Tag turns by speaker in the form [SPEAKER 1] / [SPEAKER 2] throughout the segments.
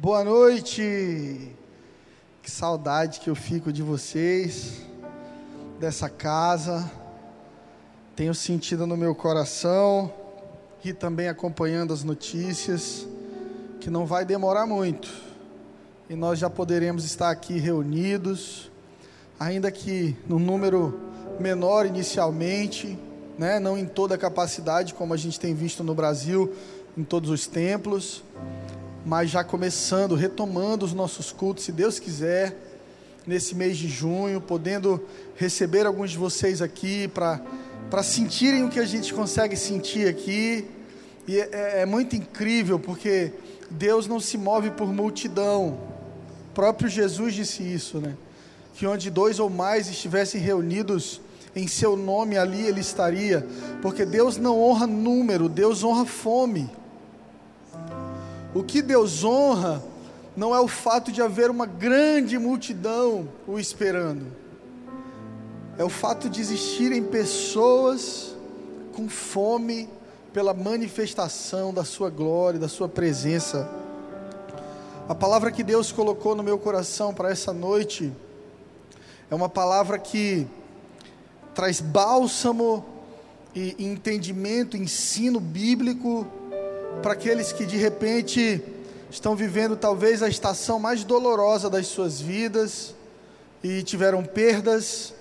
[SPEAKER 1] Boa noite. Que saudade que eu fico de vocês, dessa casa. Tenho sentido no meu coração e também acompanhando as notícias que não vai demorar muito e nós já poderemos estar aqui reunidos, ainda que no número menor inicialmente, né, não em toda a capacidade como a gente tem visto no Brasil, em todos os templos, mas já começando, retomando os nossos cultos, se Deus quiser, nesse mês de junho, podendo receber alguns de vocês aqui para sentirem o que a gente consegue sentir aqui. E é, é, é muito incrível porque Deus não se move por multidão. O próprio Jesus disse isso, né? Que onde dois ou mais estivessem reunidos em seu nome, ali ele estaria. Porque Deus não honra número, Deus honra fome. O que Deus honra não é o fato de haver uma grande multidão o esperando, é o fato de existirem pessoas com fome pela manifestação da Sua glória, da Sua presença. A palavra que Deus colocou no meu coração para essa noite é uma palavra que traz bálsamo e entendimento, ensino bíblico para aqueles que de repente estão vivendo talvez a estação mais dolorosa das suas vidas e tiveram perdas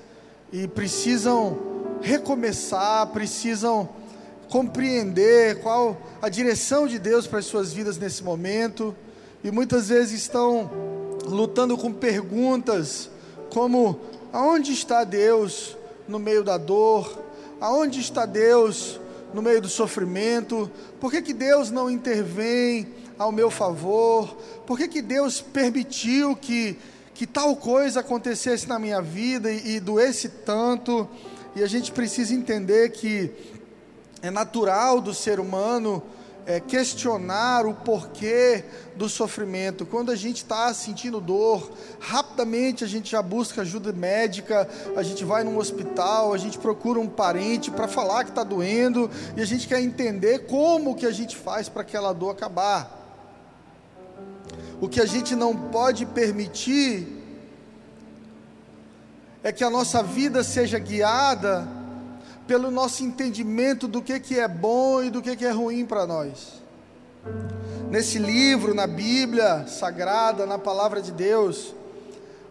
[SPEAKER 1] e precisam recomeçar, precisam compreender qual a direção de Deus para as suas vidas nesse momento e muitas vezes estão lutando com perguntas como aonde está Deus no meio da dor? Aonde está Deus no meio do sofrimento? Por que, que Deus não intervém ao meu favor? Por que, que Deus permitiu que, que tal coisa acontecesse na minha vida e, e doesse tanto? E a gente precisa entender que é natural do ser humano é, questionar o porquê do sofrimento. Quando a gente está sentindo dor, rapidamente a gente já busca ajuda médica, a gente vai num hospital, a gente procura um parente para falar que está doendo e a gente quer entender como que a gente faz para aquela dor acabar. O que a gente não pode permitir é que a nossa vida seja guiada pelo nosso entendimento do que, que é bom e do que, que é ruim para nós. Nesse livro, na Bíblia Sagrada, na Palavra de Deus,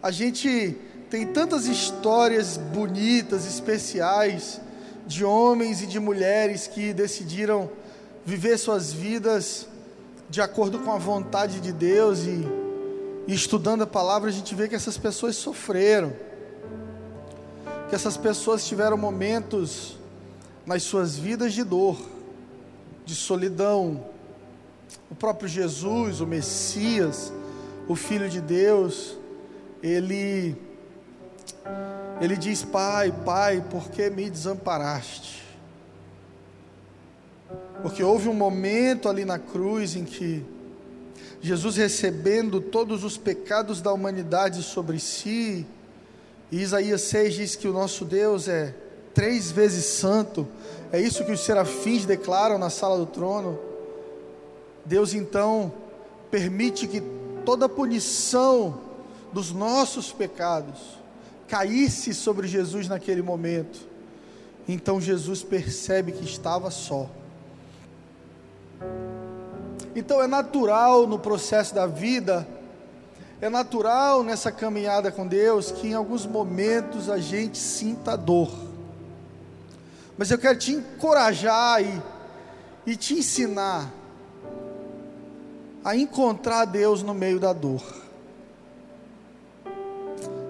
[SPEAKER 1] a gente tem tantas histórias bonitas, especiais, de homens e de mulheres que decidiram viver suas vidas de acordo com a vontade de Deus e, e estudando a palavra, a gente vê que essas pessoas sofreram que essas pessoas tiveram momentos nas suas vidas de dor, de solidão. O próprio Jesus, o Messias, o Filho de Deus, ele ele diz: Pai, Pai, por que me desamparaste? Porque houve um momento ali na cruz em que Jesus recebendo todos os pecados da humanidade sobre si, e Isaías 6 diz que o nosso Deus é três vezes santo. É isso que os serafins declaram na sala do trono. Deus então permite que toda a punição dos nossos pecados caísse sobre Jesus naquele momento. Então Jesus percebe que estava só. Então é natural no processo da vida é natural nessa caminhada com Deus que em alguns momentos a gente sinta dor. Mas eu quero te encorajar e, e te ensinar a encontrar Deus no meio da dor.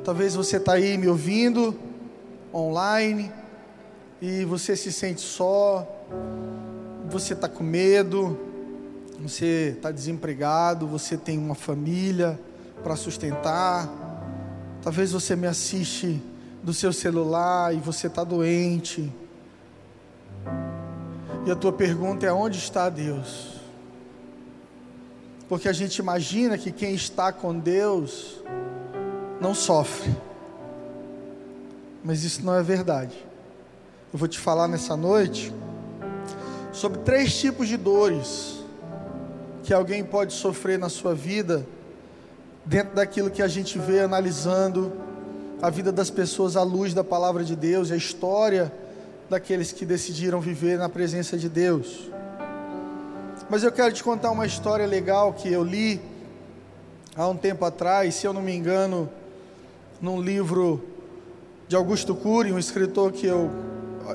[SPEAKER 1] Talvez você está aí me ouvindo online e você se sente só, você está com medo, você está desempregado, você tem uma família para sustentar. Talvez você me assiste do seu celular e você está doente. E a tua pergunta é: onde está Deus? Porque a gente imagina que quem está com Deus não sofre. Mas isso não é verdade. Eu vou te falar nessa noite sobre três tipos de dores que alguém pode sofrer na sua vida, dentro daquilo que a gente vê analisando a vida das pessoas à luz da palavra de Deus, a história daqueles que decidiram viver na presença de Deus. Mas eu quero te contar uma história legal que eu li há um tempo atrás, se eu não me engano, num livro de Augusto Cury, um escritor que eu,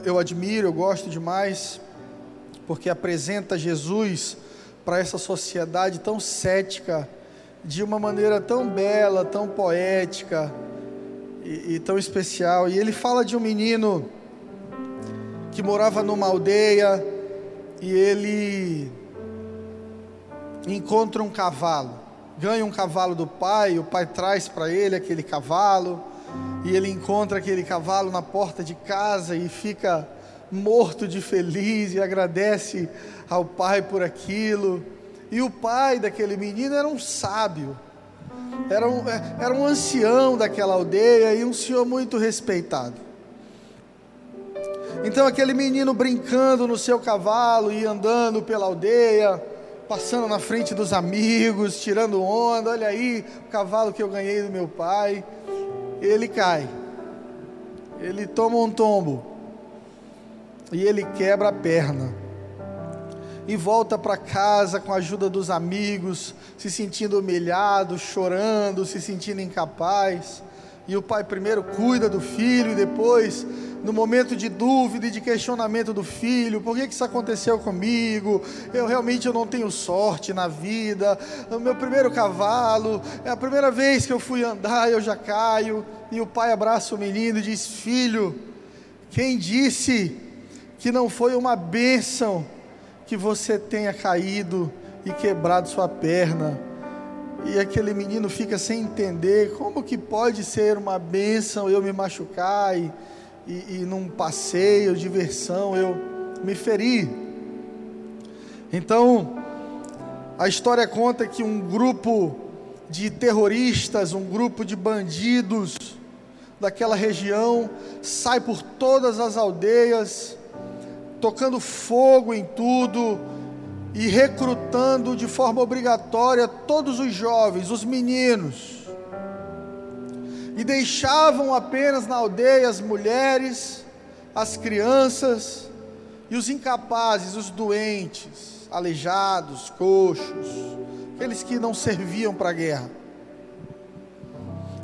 [SPEAKER 1] eu admiro, eu gosto demais, porque apresenta Jesus para essa sociedade tão cética, de uma maneira tão bela, tão poética e, e tão especial. E ele fala de um menino que morava numa aldeia e ele encontra um cavalo, ganha um cavalo do pai, o pai traz para ele aquele cavalo, e ele encontra aquele cavalo na porta de casa e fica morto de feliz e agradece ao pai por aquilo. E o pai daquele menino era um sábio, era um, é, era um ancião daquela aldeia e um senhor muito respeitado. Então aquele menino brincando no seu cavalo e andando pela aldeia, passando na frente dos amigos, tirando onda, olha aí o cavalo que eu ganhei do meu pai. Ele cai, ele toma um tombo e ele quebra a perna. E volta para casa com a ajuda dos amigos, se sentindo humilhado, chorando, se sentindo incapaz. E o pai primeiro cuida do filho e depois, no momento de dúvida e de questionamento do filho, por que, que isso aconteceu comigo? Eu realmente eu não tenho sorte na vida. O meu primeiro cavalo, é a primeira vez que eu fui andar, eu já caio. E o pai abraça o menino e diz: Filho, quem disse que não foi uma bênção que você tenha caído e quebrado sua perna? E aquele menino fica sem entender como que pode ser uma bênção eu me machucar e, e, e num passeio, diversão, eu me ferir. Então, a história conta que um grupo de terroristas, um grupo de bandidos daquela região sai por todas as aldeias, tocando fogo em tudo, e recrutando de forma obrigatória todos os jovens, os meninos, e deixavam apenas na aldeia as mulheres, as crianças e os incapazes, os doentes, aleijados, coxos, aqueles que não serviam para a guerra.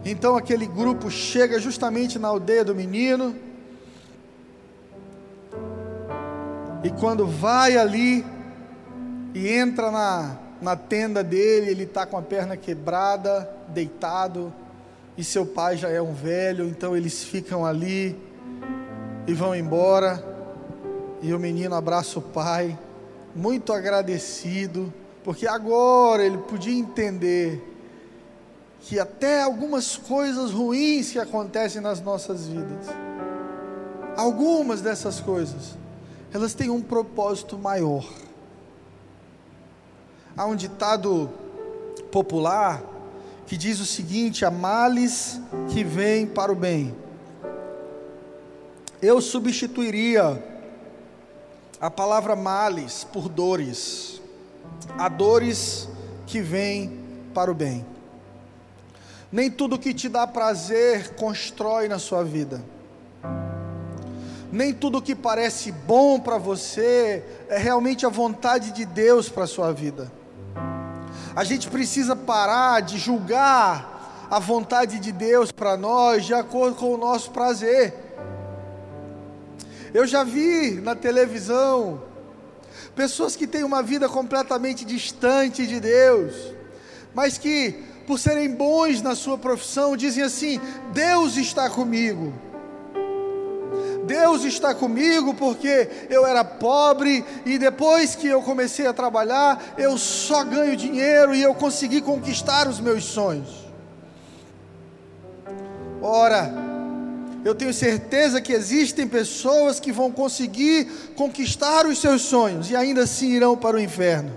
[SPEAKER 1] Então aquele grupo chega justamente na aldeia do menino, e quando vai ali, e entra na, na tenda dele, ele está com a perna quebrada, deitado, e seu pai já é um velho, então eles ficam ali e vão embora. E o menino abraça o pai, muito agradecido, porque agora ele podia entender que até algumas coisas ruins que acontecem nas nossas vidas, algumas dessas coisas, elas têm um propósito maior há um ditado popular que diz o seguinte: há males que vêm para o bem. Eu substituiria a palavra males por dores. Há dores que vêm para o bem. Nem tudo que te dá prazer constrói na sua vida. Nem tudo que parece bom para você é realmente a vontade de Deus para a sua vida. A gente precisa parar de julgar a vontade de Deus para nós de acordo com o nosso prazer. Eu já vi na televisão pessoas que têm uma vida completamente distante de Deus, mas que, por serem bons na sua profissão, dizem assim: Deus está comigo. Deus está comigo porque eu era pobre e depois que eu comecei a trabalhar, eu só ganho dinheiro e eu consegui conquistar os meus sonhos. Ora, eu tenho certeza que existem pessoas que vão conseguir conquistar os seus sonhos e ainda assim irão para o inferno.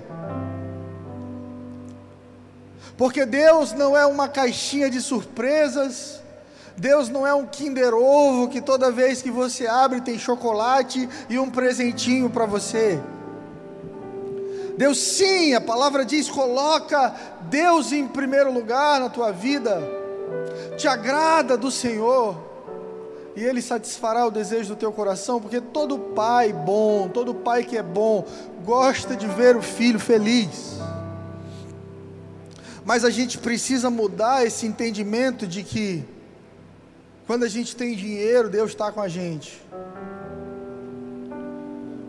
[SPEAKER 1] Porque Deus não é uma caixinha de surpresas, Deus não é um Kinder Ovo que toda vez que você abre tem chocolate e um presentinho para você. Deus, sim, a palavra diz: coloca Deus em primeiro lugar na tua vida, te agrada do Senhor, e Ele satisfará o desejo do teu coração, porque todo pai bom, todo pai que é bom, gosta de ver o filho feliz. Mas a gente precisa mudar esse entendimento de que, quando a gente tem dinheiro, Deus está com a gente.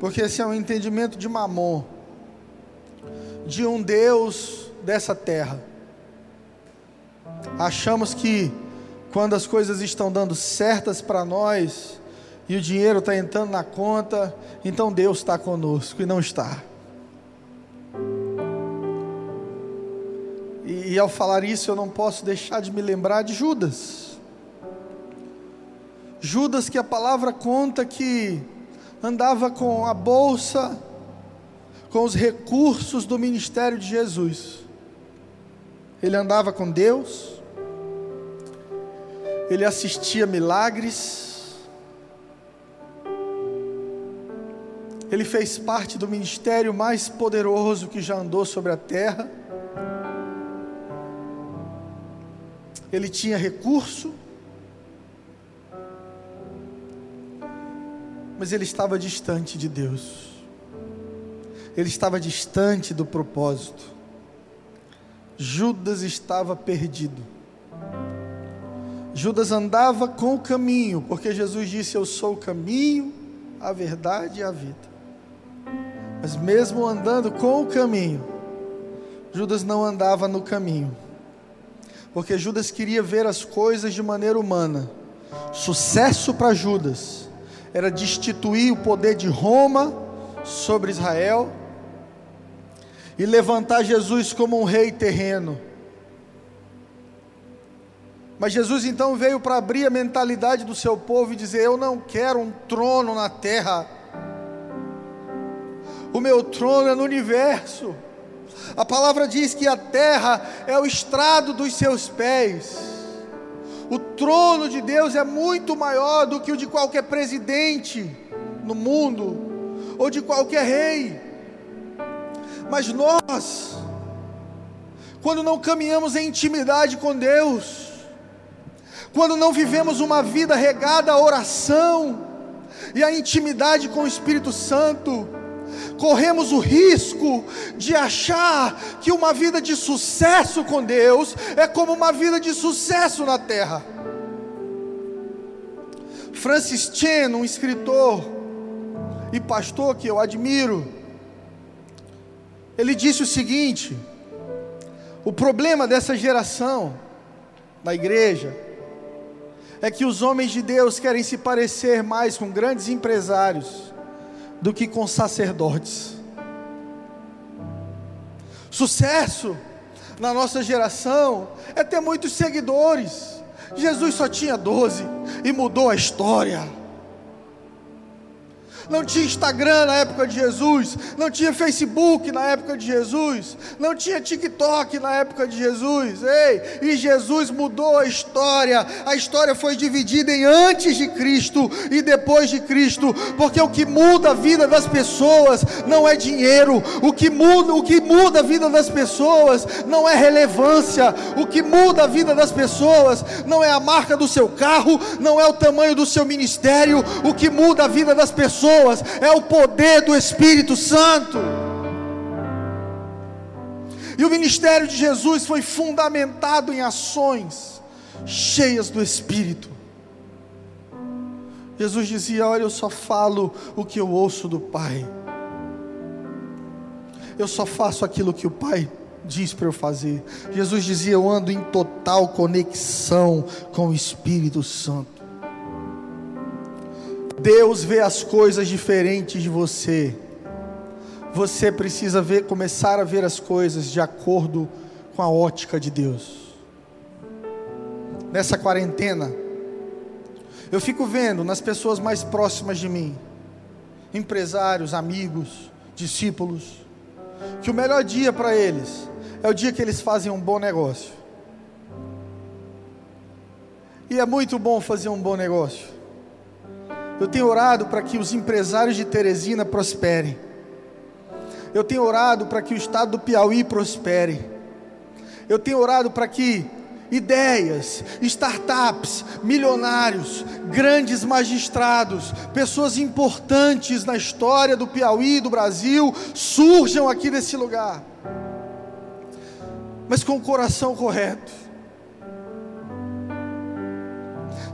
[SPEAKER 1] Porque esse é um entendimento de mamon, de um Deus dessa terra. Achamos que quando as coisas estão dando certas para nós e o dinheiro está entrando na conta, então Deus está conosco e não está. E, e ao falar isso, eu não posso deixar de me lembrar de Judas. Judas, que a palavra conta que andava com a bolsa, com os recursos do ministério de Jesus. Ele andava com Deus, ele assistia milagres, ele fez parte do ministério mais poderoso que já andou sobre a terra. Ele tinha recurso, mas ele estava distante de Deus, ele estava distante do propósito. Judas estava perdido. Judas andava com o caminho, porque Jesus disse: Eu sou o caminho, a verdade e a vida. Mas mesmo andando com o caminho, Judas não andava no caminho, porque Judas queria ver as coisas de maneira humana. Sucesso para Judas era destituir o poder de Roma sobre Israel e levantar Jesus como um rei terreno mas Jesus então veio para abrir a mentalidade do seu povo e dizer: Eu não quero um trono na terra, o meu trono é no universo. A palavra diz que a terra é o estrado dos seus pés. O trono de Deus é muito maior do que o de qualquer presidente no mundo, ou de qualquer rei. Mas nós, quando não caminhamos em intimidade com Deus, quando não vivemos uma vida regada à oração e à intimidade com o Espírito Santo, corremos o risco de achar que uma vida de sucesso com Deus é como uma vida de sucesso na terra. Francis Chan, um escritor e pastor que eu admiro, ele disse o seguinte: o problema dessa geração na igreja é que os homens de Deus querem se parecer mais com grandes empresários do que com sacerdotes. Sucesso na nossa geração é ter muitos seguidores. Jesus só tinha 12 e mudou a história não tinha Instagram na época de Jesus, não tinha Facebook na época de Jesus, não tinha TikTok na época de Jesus. Ei, e Jesus mudou a história. A história foi dividida em antes de Cristo e depois de Cristo, porque o que muda a vida das pessoas não é dinheiro, o que muda, o que muda a vida das pessoas não é relevância, o que muda a vida das pessoas não é a marca do seu carro, não é o tamanho do seu ministério, o que muda a vida das pessoas pessoas, é o poder do Espírito Santo. E o ministério de Jesus foi fundamentado em ações cheias do Espírito. Jesus dizia: Olha, eu só falo o que eu ouço do Pai. Eu só faço aquilo que o Pai diz para eu fazer. Jesus dizia: Eu ando em total conexão com o Espírito Santo. Deus vê as coisas diferentes de você. Você precisa ver, começar a ver as coisas de acordo com a ótica de Deus. Nessa quarentena, eu fico vendo nas pessoas mais próximas de mim, empresários, amigos, discípulos, que o melhor dia para eles é o dia que eles fazem um bom negócio. E é muito bom fazer um bom negócio. Eu tenho orado para que os empresários de Teresina prosperem. Eu tenho orado para que o estado do Piauí prospere. Eu tenho orado para que ideias, startups, milionários, grandes magistrados, pessoas importantes na história do Piauí, do Brasil, surjam aqui desse lugar, mas com o coração correto.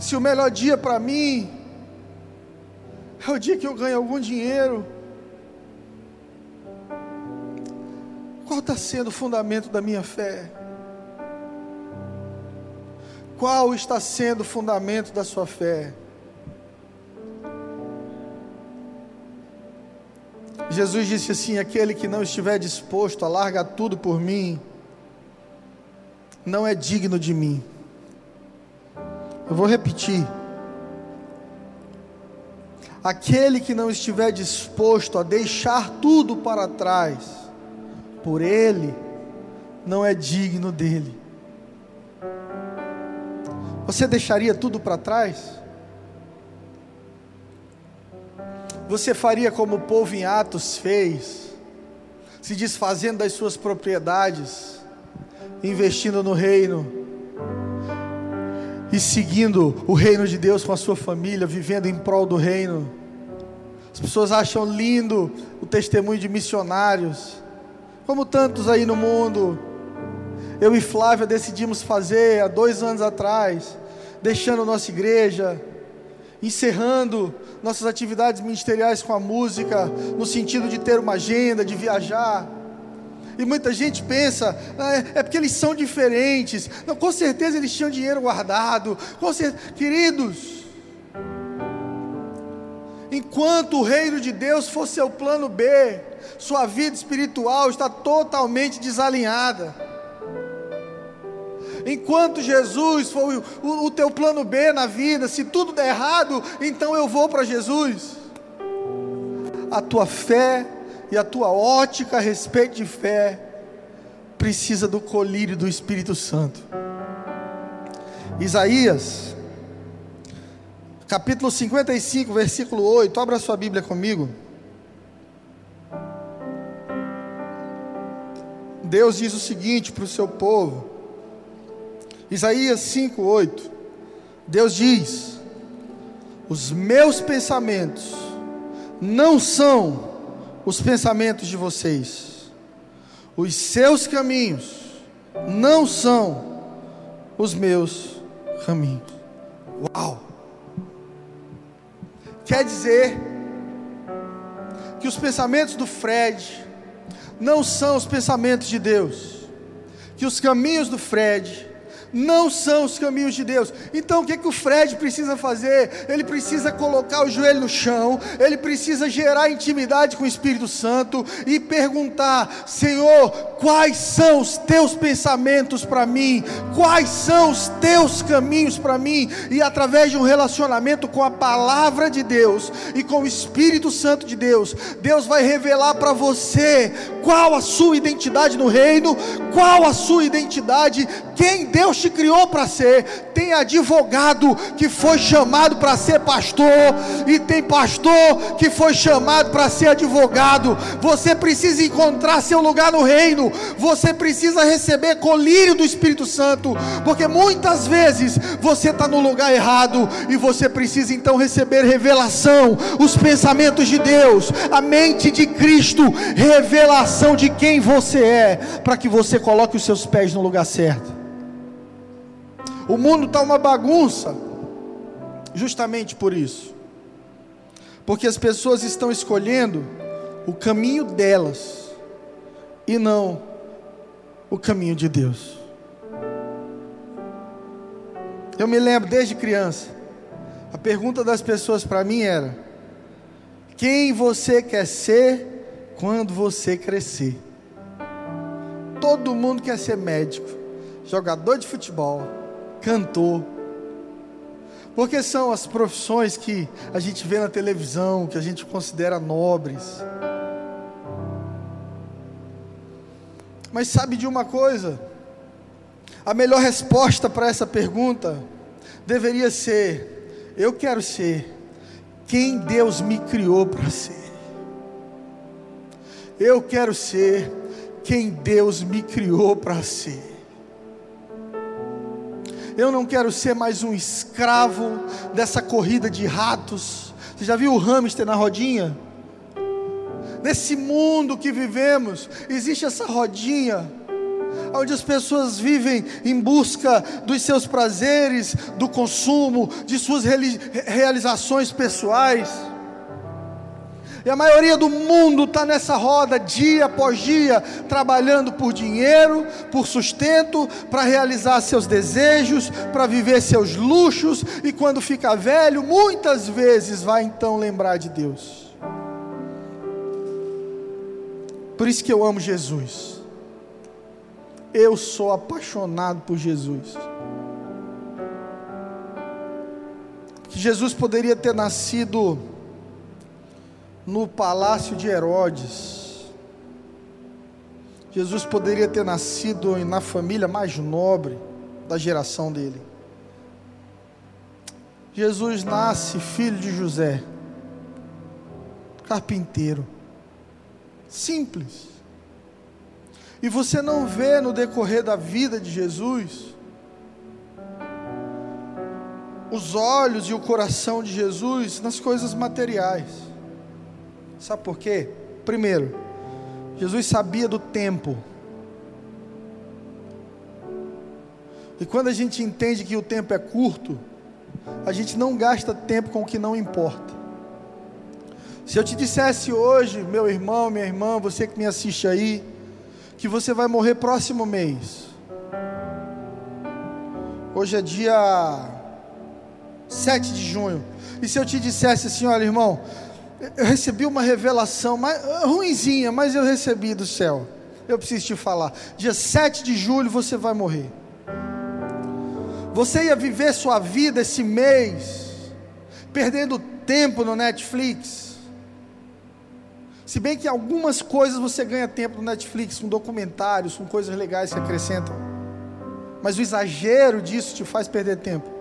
[SPEAKER 1] Se o melhor dia para mim é o dia que eu ganho algum dinheiro, qual está sendo o fundamento da minha fé? Qual está sendo o fundamento da sua fé? Jesus disse assim: aquele que não estiver disposto a largar tudo por mim, não é digno de mim. Eu vou repetir. Aquele que não estiver disposto a deixar tudo para trás, por ele, não é digno dele. Você deixaria tudo para trás? Você faria como o povo em Atos fez, se desfazendo das suas propriedades, investindo no reino e seguindo o reino de Deus com a sua família, vivendo em prol do reino. As pessoas acham lindo o testemunho de missionários, como tantos aí no mundo, eu e Flávia decidimos fazer há dois anos atrás, deixando nossa igreja, encerrando nossas atividades ministeriais com a música, no sentido de ter uma agenda, de viajar. E muita gente pensa, ah, é, é porque eles são diferentes. Não, com certeza eles tinham dinheiro guardado. Com certeza, queridos, enquanto o reino de Deus for seu plano B, sua vida espiritual está totalmente desalinhada. Enquanto Jesus for o, o, o teu plano B na vida, se tudo der errado, então eu vou para Jesus. A tua fé e a tua ótica a respeito de fé precisa do colírio do Espírito Santo. Isaías, capítulo 55, versículo 8. Abra sua Bíblia comigo. Deus diz o seguinte para o seu povo: Isaías 5:8. Deus diz: Os meus pensamentos não são os pensamentos de vocês. Os seus caminhos não são os meus caminhos. Uau! Quer dizer que os pensamentos do Fred não são os pensamentos de Deus, que os caminhos do Fred não são os caminhos de Deus. Então o que, que o Fred precisa fazer? Ele precisa colocar o joelho no chão, ele precisa gerar intimidade com o Espírito Santo e perguntar: Senhor, quais são os teus pensamentos para mim? Quais são os teus caminhos para mim? E através de um relacionamento com a palavra de Deus e com o Espírito Santo de Deus, Deus vai revelar para você qual a sua identidade no reino, qual a sua identidade, quem Deus te criou para ser. Tem advogado que foi chamado para ser pastor, e tem pastor que foi chamado para ser advogado. Você precisa encontrar seu lugar no reino, você precisa receber colírio do Espírito Santo, porque muitas vezes você está no lugar errado e você precisa então receber revelação, os pensamentos de Deus, a mente de Cristo, revelação de quem você é, para que você coloque os seus pés no lugar certo. O mundo está uma bagunça, justamente por isso. Porque as pessoas estão escolhendo o caminho delas e não o caminho de Deus. Eu me lembro desde criança, a pergunta das pessoas para mim era: quem você quer ser quando você crescer? Todo mundo quer ser médico, jogador de futebol, cantor. Porque são as profissões que a gente vê na televisão, que a gente considera nobres. Mas sabe de uma coisa? A melhor resposta para essa pergunta deveria ser: eu quero ser quem Deus me criou para ser. Eu quero ser quem Deus me criou para ser. Eu não quero ser mais um escravo dessa corrida de ratos. Você já viu o hamster na rodinha? Nesse mundo que vivemos, existe essa rodinha onde as pessoas vivem em busca dos seus prazeres, do consumo, de suas realizações pessoais. E a maioria do mundo está nessa roda dia após dia, trabalhando por dinheiro, por sustento, para realizar seus desejos, para viver seus luxos, e quando fica velho, muitas vezes vai então lembrar de Deus. Por isso que eu amo Jesus. Eu sou apaixonado por Jesus. Que Jesus poderia ter nascido no palácio de Herodes. Jesus poderia ter nascido na família mais nobre da geração dele. Jesus nasce filho de José, carpinteiro, simples. E você não vê no decorrer da vida de Jesus os olhos e o coração de Jesus nas coisas materiais. Sabe por quê? Primeiro, Jesus sabia do tempo. E quando a gente entende que o tempo é curto, a gente não gasta tempo com o que não importa. Se eu te dissesse hoje, meu irmão, minha irmã, você que me assiste aí, que você vai morrer próximo mês. Hoje é dia 7 de junho. E se eu te dissesse assim, olha, irmão, eu recebi uma revelação mais, ruinzinha, mas eu recebi do céu. Eu preciso te falar. Dia 7 de julho você vai morrer. Você ia viver sua vida esse mês, perdendo tempo no Netflix. Se bem que algumas coisas você ganha tempo no Netflix, com documentários, com coisas legais que acrescentam. Mas o exagero disso te faz perder tempo.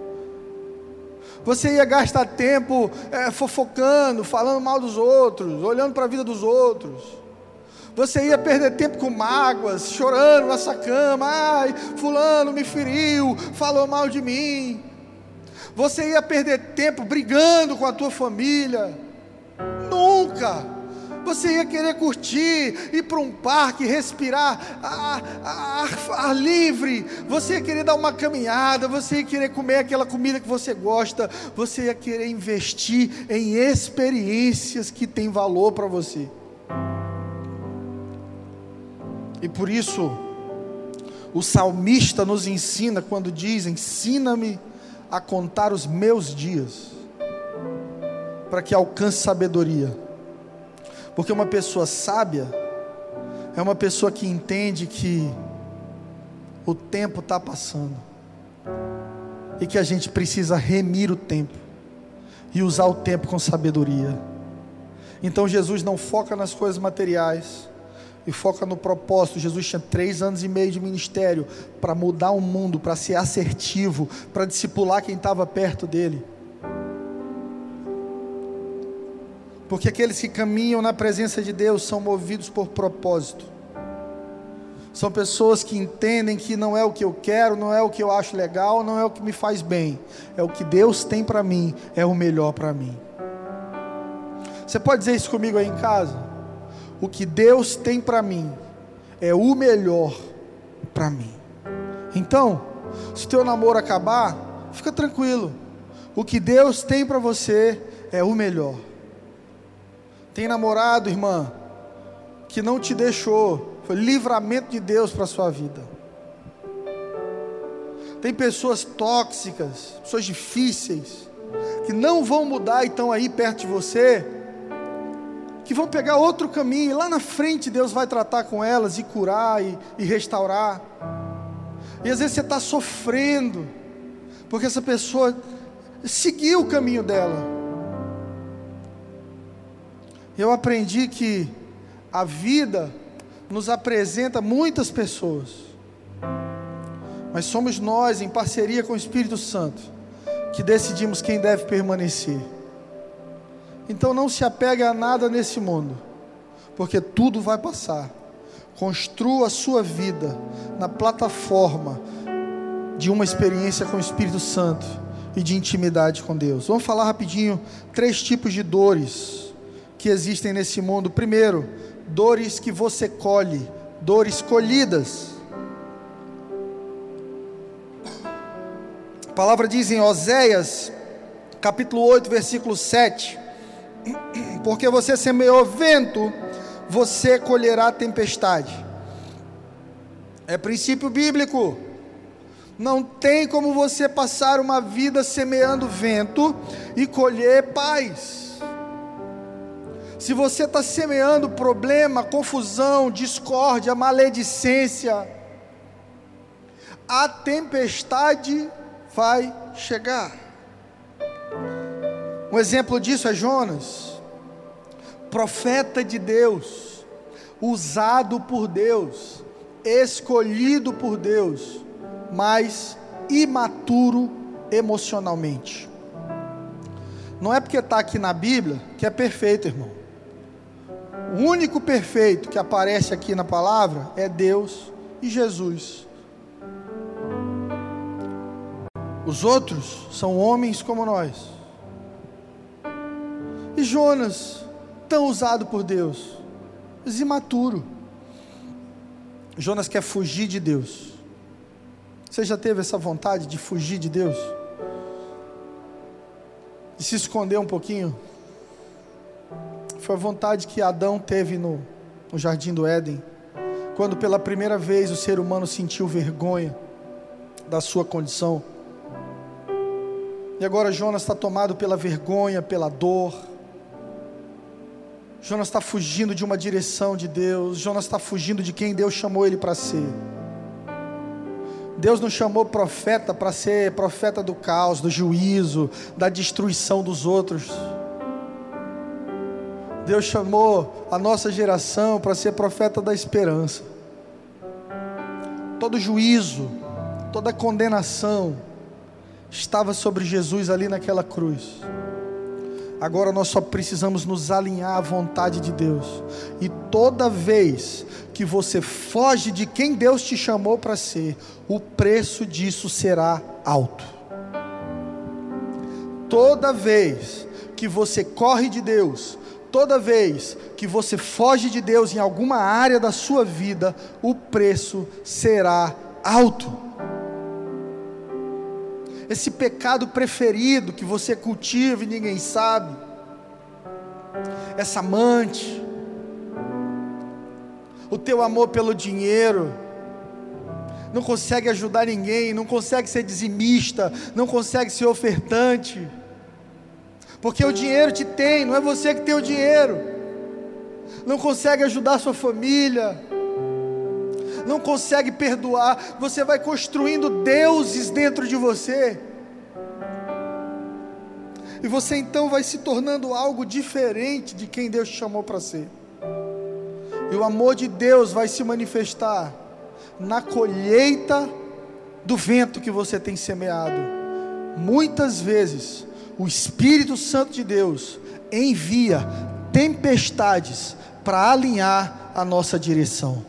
[SPEAKER 1] Você ia gastar tempo é, fofocando, falando mal dos outros, olhando para a vida dos outros. Você ia perder tempo com mágoas, chorando nessa cama. Ai, Fulano me feriu, falou mal de mim. Você ia perder tempo brigando com a tua família. Nunca você ia querer curtir, ir para um parque, respirar ar, ar, ar, livre, você ia querer dar uma caminhada, você ia querer comer aquela comida que você gosta, você ia querer investir em experiências que têm valor para você. E por isso, o salmista nos ensina quando diz: Ensina-me a contar os meus dias, para que alcance sabedoria. Porque uma pessoa sábia é uma pessoa que entende que o tempo está passando e que a gente precisa remir o tempo e usar o tempo com sabedoria. Então Jesus não foca nas coisas materiais e foca no propósito. Jesus tinha três anos e meio de ministério para mudar o mundo, para ser assertivo, para discipular quem estava perto dele. Porque aqueles que caminham na presença de Deus são movidos por propósito. São pessoas que entendem que não é o que eu quero, não é o que eu acho legal, não é o que me faz bem. É o que Deus tem para mim, é o melhor para mim. Você pode dizer isso comigo aí em casa? O que Deus tem para mim é o melhor para mim. Então, se o teu namoro acabar, fica tranquilo. O que Deus tem para você é o melhor. Tem namorado, irmã, que não te deixou, foi livramento de Deus para a sua vida. Tem pessoas tóxicas, pessoas difíceis, que não vão mudar e estão aí perto de você, que vão pegar outro caminho, e lá na frente Deus vai tratar com elas e curar e, e restaurar. E às vezes você está sofrendo, porque essa pessoa seguiu o caminho dela eu aprendi que a vida nos apresenta muitas pessoas, mas somos nós, em parceria com o Espírito Santo, que decidimos quem deve permanecer. Então não se apegue a nada nesse mundo, porque tudo vai passar. Construa a sua vida na plataforma de uma experiência com o Espírito Santo e de intimidade com Deus. Vamos falar rapidinho três tipos de dores que existem nesse mundo. Primeiro, dores que você colhe, dores colhidas. A palavra diz em Oséias, capítulo 8, versículo 7: Porque você semeou vento, você colherá tempestade. É princípio bíblico. Não tem como você passar uma vida semeando vento e colher paz. Se você está semeando problema, confusão, discórdia, maledicência, a tempestade vai chegar. Um exemplo disso é Jonas, profeta de Deus, usado por Deus, escolhido por Deus mas imaturo emocionalmente. Não é porque está aqui na Bíblia que é perfeito, irmão. O único perfeito que aparece aqui na palavra é Deus e Jesus. Os outros são homens como nós. E Jonas, tão usado por Deus, mas imaturo. Jonas quer fugir de Deus. Você já teve essa vontade de fugir de Deus? De se esconder um pouquinho? Foi a vontade que Adão teve no, no jardim do Éden, quando pela primeira vez o ser humano sentiu vergonha da sua condição. E agora Jonas está tomado pela vergonha, pela dor. Jonas está fugindo de uma direção de Deus. Jonas está fugindo de quem Deus chamou ele para ser. Deus não chamou profeta para ser profeta do caos, do juízo, da destruição dos outros. Deus chamou a nossa geração para ser profeta da esperança. Todo juízo, toda condenação estava sobre Jesus ali naquela cruz. Agora nós só precisamos nos alinhar à vontade de Deus. E toda vez que você foge de quem Deus te chamou para ser, o preço disso será alto. Toda vez que você corre de Deus, toda vez que você foge de Deus em alguma área da sua vida, o preço será alto. Esse pecado preferido que você cultiva e ninguém sabe, essa amante, o teu amor pelo dinheiro, não consegue ajudar ninguém, não consegue ser dizimista, não consegue ser ofertante, porque o dinheiro te tem, não é você que tem o dinheiro, não consegue ajudar sua família, não consegue perdoar, você vai construindo deuses dentro de você, e você então vai se tornando algo diferente de quem Deus te chamou para ser, e o amor de Deus vai se manifestar na colheita do vento que você tem semeado. Muitas vezes, o Espírito Santo de Deus envia tempestades para alinhar a nossa direção.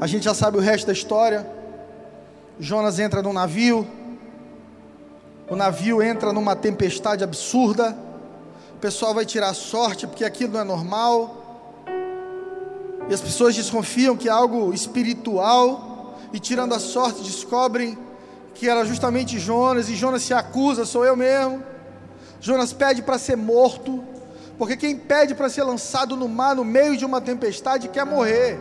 [SPEAKER 1] A gente já sabe o resto da história. Jonas entra num navio, o navio entra numa tempestade absurda. O pessoal vai tirar sorte porque aquilo não é normal. E as pessoas desconfiam que é algo espiritual, e tirando a sorte, descobrem que era justamente Jonas, e Jonas se acusa: sou eu mesmo. Jonas pede para ser morto, porque quem pede para ser lançado no mar no meio de uma tempestade quer morrer.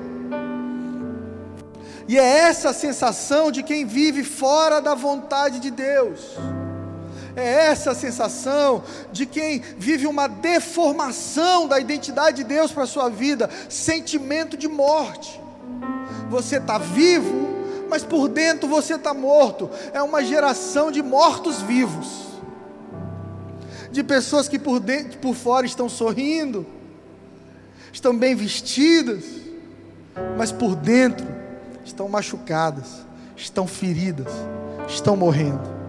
[SPEAKER 1] E é essa a sensação de quem vive fora da vontade de Deus. É essa a sensação de quem vive uma deformação da identidade de Deus para a sua vida, sentimento de morte. Você está vivo, mas por dentro você está morto. É uma geração de mortos vivos, de pessoas que por dentro, por fora estão sorrindo, estão bem vestidas, mas por dentro estão machucadas, estão feridas, estão morrendo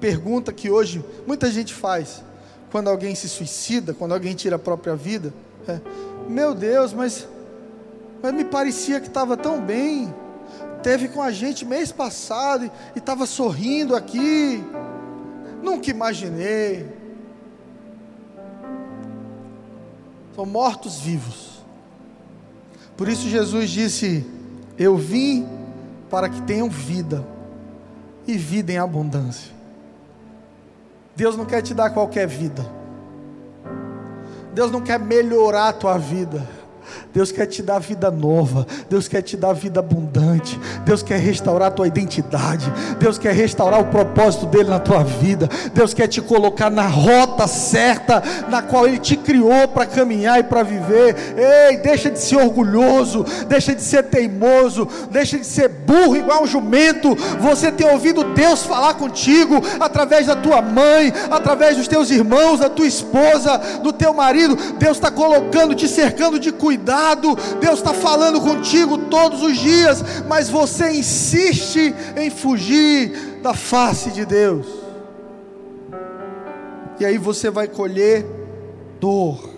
[SPEAKER 1] pergunta que hoje muita gente faz quando alguém se suicida, quando alguém tira a própria vida. É, meu Deus, mas, mas me parecia que estava tão bem. Teve com a gente mês passado e estava sorrindo aqui. Nunca imaginei. São mortos vivos. Por isso Jesus disse: Eu vim para que tenham vida e vida em abundância. Deus não quer te dar qualquer vida. Deus não quer melhorar a tua vida. Deus quer te dar vida nova, Deus quer te dar vida abundante, Deus quer restaurar a tua identidade, Deus quer restaurar o propósito dele na tua vida, Deus quer te colocar na rota certa, na qual ele te criou para caminhar e para viver. Ei, deixa de ser orgulhoso, deixa de ser teimoso, deixa de ser burro igual um jumento. Você tem ouvido Deus falar contigo através da tua mãe, através dos teus irmãos, da tua esposa, do teu marido. Deus está colocando, te cercando de cuidado cuidado, Deus está falando contigo todos os dias, mas você insiste em fugir da face de Deus, e aí você vai colher dor.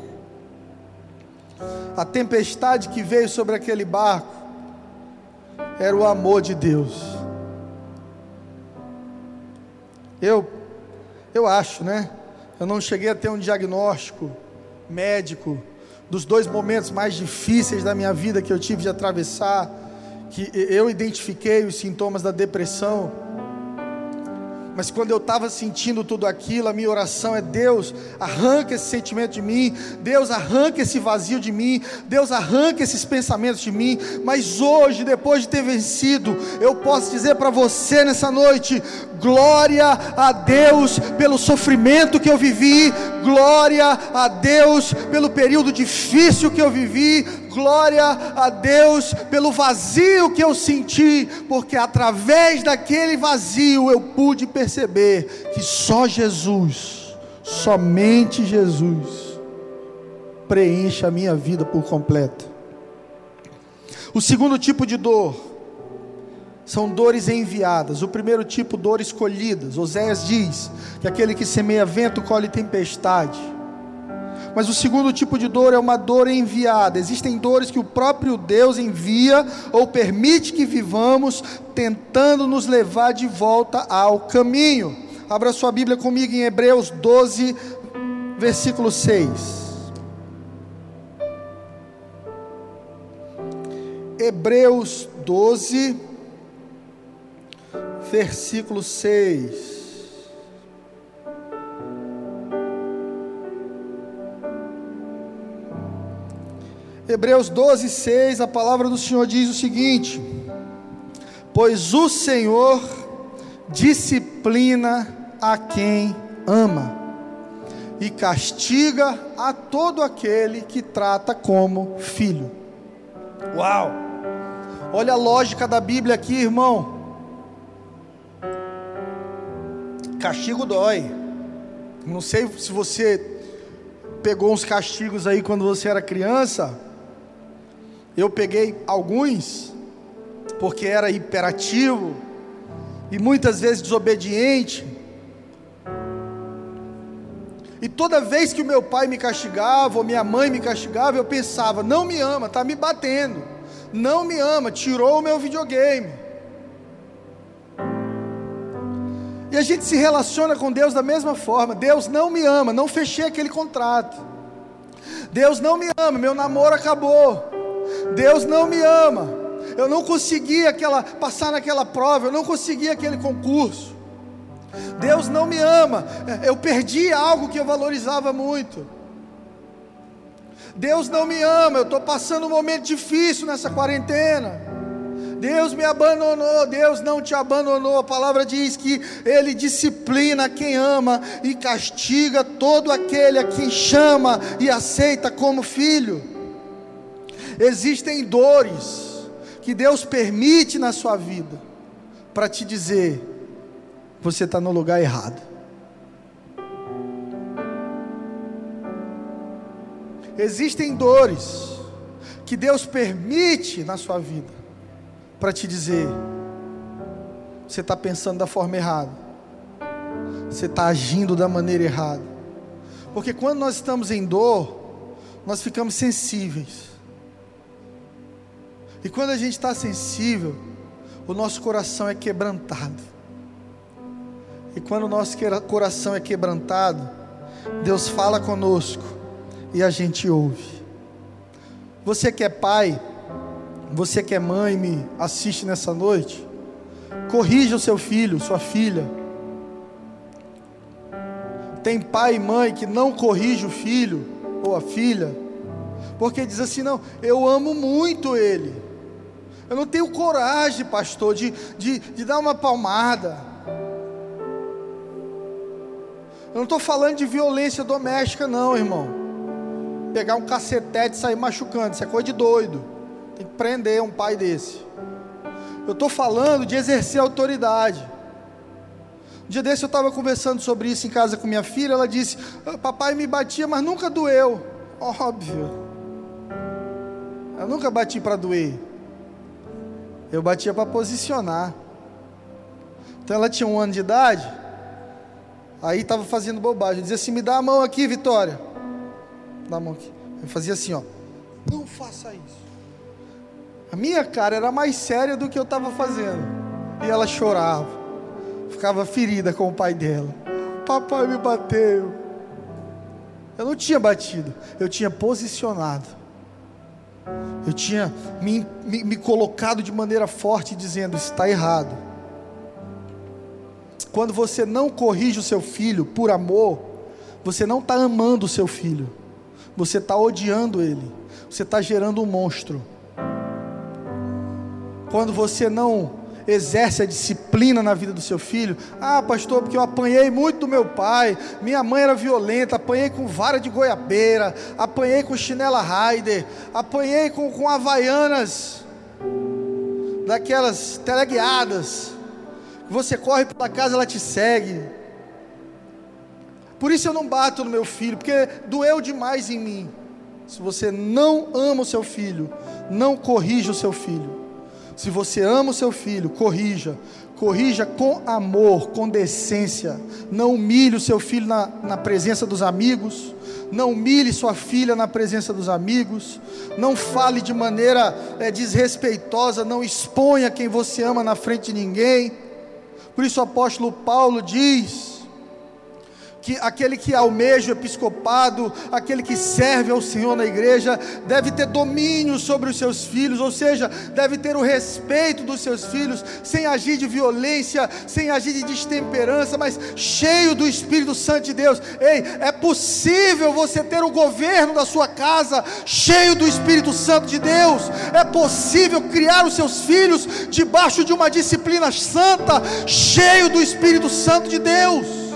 [SPEAKER 1] A tempestade que veio sobre aquele barco era o amor de Deus. Eu, eu acho, né? Eu não cheguei a ter um diagnóstico médico dos dois momentos mais difíceis da minha vida que eu tive de atravessar, que eu identifiquei os sintomas da depressão mas quando eu estava sentindo tudo aquilo, a minha oração é: Deus, arranca esse sentimento de mim, Deus, arranca esse vazio de mim, Deus, arranca esses pensamentos de mim. Mas hoje, depois de ter vencido, eu posso dizer para você nessa noite: glória a Deus pelo sofrimento que eu vivi, glória a Deus pelo período difícil que eu vivi, glória a Deus pelo vazio que eu senti, porque através daquele vazio eu pude perceber que só Jesus, somente Jesus, preenche a minha vida por completo. O segundo tipo de dor são dores enviadas. O primeiro tipo, dores colhidas. Oséias diz que aquele que semeia vento colhe tempestade. Mas o segundo tipo de dor é uma dor enviada. Existem dores que o próprio Deus envia ou permite que vivamos, tentando nos levar de volta ao caminho. Abra sua Bíblia comigo em Hebreus 12, versículo 6. Hebreus 12, versículo 6. Hebreus 12, 6, a palavra do Senhor diz o seguinte: Pois o Senhor disciplina a quem ama, e castiga a todo aquele que trata como filho. Uau! Olha a lógica da Bíblia aqui, irmão. Castigo dói. Não sei se você pegou uns castigos aí quando você era criança. Eu peguei alguns, porque era hiperativo e muitas vezes desobediente. E toda vez que o meu pai me castigava, ou minha mãe me castigava, eu pensava: não me ama, está me batendo. Não me ama, tirou o meu videogame. E a gente se relaciona com Deus da mesma forma. Deus não me ama, não fechei aquele contrato. Deus não me ama, meu namoro acabou. Deus não me ama. Eu não consegui aquela, passar naquela prova, eu não consegui aquele concurso. Deus não me ama. Eu perdi algo que eu valorizava muito. Deus não me ama. Eu estou passando um momento difícil nessa quarentena. Deus me abandonou, Deus não te abandonou. A palavra diz que Ele disciplina quem ama e castiga todo aquele a quem chama e aceita como filho. Existem dores que Deus permite na sua vida para te dizer: você está no lugar errado. Existem dores que Deus permite na sua vida para te dizer: você está pensando da forma errada, você está agindo da maneira errada. Porque quando nós estamos em dor, nós ficamos sensíveis. E quando a gente está sensível, o nosso coração é quebrantado. E quando o nosso coração é quebrantado, Deus fala conosco e a gente ouve. Você que é pai, você que é mãe, me assiste nessa noite, corrija o seu filho, sua filha. Tem pai e mãe que não corrige o filho ou a filha, porque diz assim: não, eu amo muito ele. Eu não tenho coragem, pastor, de, de, de dar uma palmada. Eu não estou falando de violência doméstica, não, irmão. Pegar um cacetete e sair machucando, isso é coisa de doido. Tem que prender um pai desse. Eu estou falando de exercer autoridade. Um dia desse eu estava conversando sobre isso em casa com minha filha. Ela disse: ah, Papai me batia, mas nunca doeu. Óbvio. Eu nunca bati para doer. Eu batia para posicionar. Então ela tinha um ano de idade, aí estava fazendo bobagem. Eu dizia assim: me dá a mão aqui, Vitória. Dá a mão aqui. Eu fazia assim, ó. Não faça isso. A minha cara era mais séria do que eu estava fazendo. E ela chorava. Ficava ferida com o pai dela. Papai me bateu. Eu não tinha batido, eu tinha posicionado. Eu tinha me, me, me colocado de maneira forte, dizendo: está errado. Quando você não corrige o seu filho por amor, você não está amando o seu filho, você está odiando ele, você está gerando um monstro. Quando você não exerce a disciplina na vida do seu filho. Ah, pastor, porque eu apanhei muito do meu pai, minha mãe era violenta, apanhei com vara de goiabeira, apanhei com chinela Raider, apanhei com, com havaianas, daquelas teleguiadas. Você corre pela casa, ela te segue. Por isso eu não bato no meu filho, porque doeu demais em mim. Se você não ama o seu filho, não corrija o seu filho. Se você ama o seu filho, corrija. Corrija com amor, com decência. Não humilhe o seu filho na, na presença dos amigos. Não humilhe sua filha na presença dos amigos. Não fale de maneira é, desrespeitosa. Não exponha quem você ama na frente de ninguém. Por isso o apóstolo Paulo diz que aquele que almeja o episcopado, aquele que serve ao Senhor na igreja, deve ter domínio sobre os seus filhos, ou seja, deve ter o respeito dos seus filhos, sem agir de violência, sem agir de destemperança, mas cheio do Espírito Santo de Deus. Ei, é possível você ter o governo da sua casa cheio do Espírito Santo de Deus, é possível criar os seus filhos debaixo de uma disciplina santa, cheio do Espírito Santo de Deus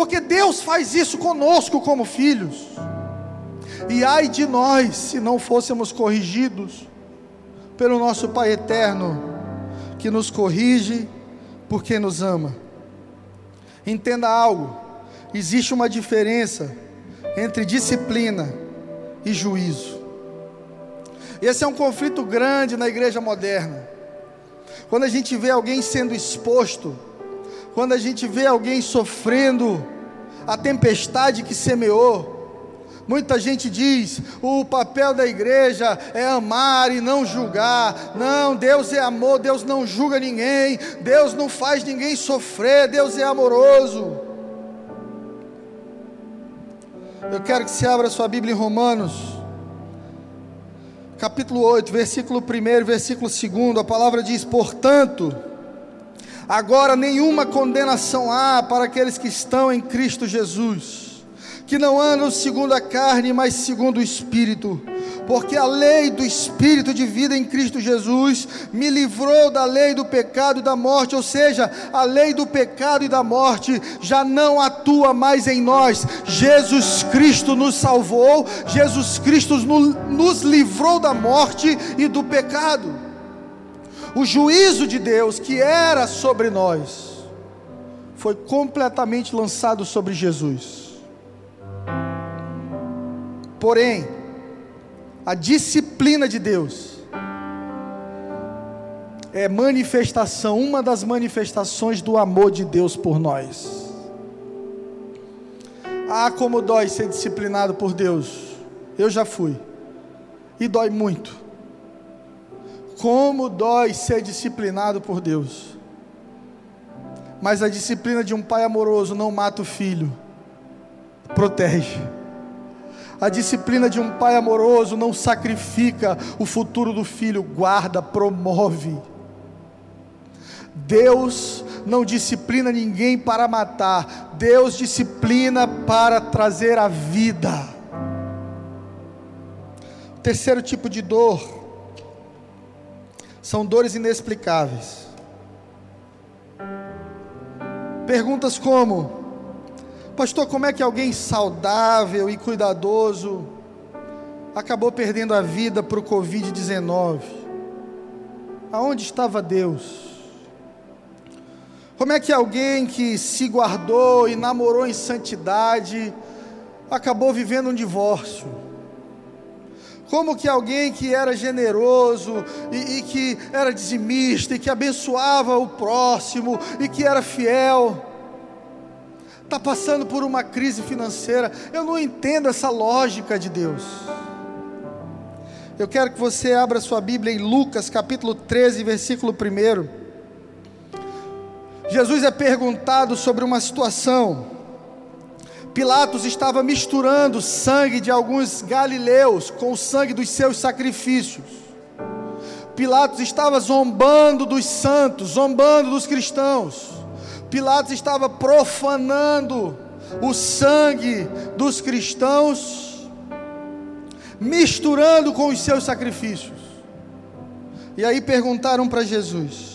[SPEAKER 1] porque Deus faz isso conosco como filhos. E ai de nós se não fôssemos corrigidos pelo nosso Pai eterno, que nos corrige porque nos ama. Entenda algo: existe uma diferença entre disciplina e juízo. Esse é um conflito grande na igreja moderna. Quando a gente vê alguém sendo exposto quando a gente vê alguém sofrendo a tempestade que semeou, Muita gente diz: o papel da igreja é amar e não julgar. Não, Deus é amor, Deus não julga ninguém, Deus não faz ninguém sofrer, Deus é amoroso. Eu quero que você abra sua Bíblia em Romanos, capítulo 8, versículo 1, versículo 2. A palavra diz: Portanto, Agora nenhuma condenação há para aqueles que estão em Cristo Jesus, que não andam segundo a carne, mas segundo o Espírito. Porque a lei do Espírito de vida em Cristo Jesus me livrou da lei do pecado e da morte, ou seja, a lei do pecado e da morte já não atua mais em nós. Jesus Cristo nos salvou, Jesus Cristo nos livrou da morte e do pecado o juízo de Deus que era sobre nós foi completamente lançado sobre Jesus. Porém, a disciplina de Deus é manifestação, uma das manifestações do amor de Deus por nós. Ah, como dói ser disciplinado por Deus. Eu já fui. E dói muito. Como dói ser disciplinado por Deus. Mas a disciplina de um pai amoroso não mata o filho, protege. A disciplina de um pai amoroso não sacrifica o futuro do filho, guarda, promove. Deus não disciplina ninguém para matar, Deus disciplina para trazer a vida. Terceiro tipo de dor são dores inexplicáveis. Perguntas como: Pastor, como é que alguém saudável e cuidadoso acabou perdendo a vida para o Covid-19? Aonde estava Deus? Como é que alguém que se guardou e namorou em santidade acabou vivendo um divórcio? Como que alguém que era generoso e, e, que era dizimista e que abençoava o próximo e que era fiel, está passando por uma crise financeira? Eu não entendo essa lógica de Deus. Eu quero que você abra sua Bíblia em Lucas capítulo 13, versículo 1. Jesus é perguntado sobre uma situação Pilatos estava misturando sangue de alguns galileus com o sangue dos seus sacrifícios. Pilatos estava zombando dos santos, zombando dos cristãos. Pilatos estava profanando o sangue dos cristãos, misturando com os seus sacrifícios. E aí perguntaram para Jesus: